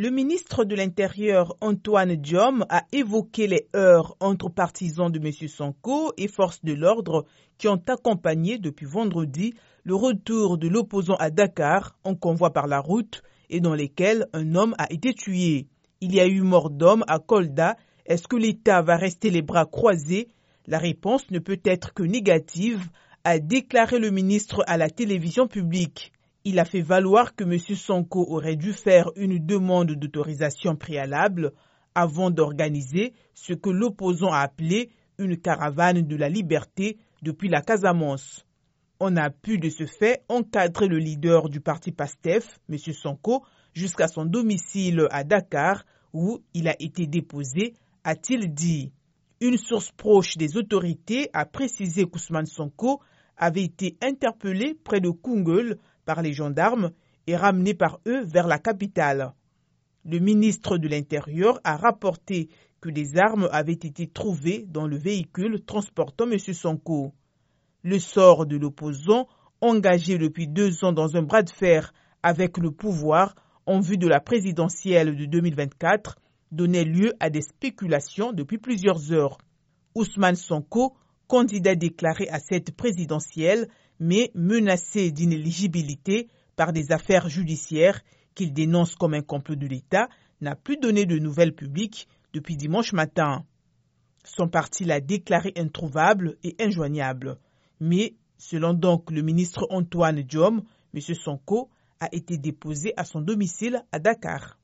Le ministre de l'Intérieur Antoine Diom a évoqué les heures entre partisans de M. Sonko et forces de l'ordre qui ont accompagné depuis vendredi le retour de l'opposant à Dakar en convoi par la route et dans lesquels un homme a été tué. Il y a eu mort d'homme à Kolda. Est-ce que l'État va rester les bras croisés? La réponse ne peut être que négative, a déclaré le ministre à la télévision publique. Il a fait valoir que M. Sonko aurait dû faire une demande d'autorisation préalable avant d'organiser ce que l'opposant a appelé une caravane de la liberté depuis la Casamance. On a pu de ce fait encadrer le leader du parti PASTEF, M. Sonko, jusqu'à son domicile à Dakar où il a été déposé, a-t-il dit. Une source proche des autorités a précisé qu'Ousmane Sonko avait été interpellé près de Kungel par les gendarmes et ramené par eux vers la capitale. Le ministre de l'Intérieur a rapporté que des armes avaient été trouvées dans le véhicule transportant M. Sonko. Le sort de l'opposant, engagé depuis deux ans dans un bras de fer avec le pouvoir en vue de la présidentielle de 2024, donnait lieu à des spéculations depuis plusieurs heures. Ousmane Sonko, candidat déclaré à cette présidentielle, mais menacé d'inéligibilité par des affaires judiciaires qu'il dénonce comme un complot de l'État, n'a plus donné de nouvelles publiques depuis dimanche matin. Son parti l'a déclaré introuvable et injoignable. Mais, selon donc le ministre Antoine Diom, M. Sonko a été déposé à son domicile à Dakar.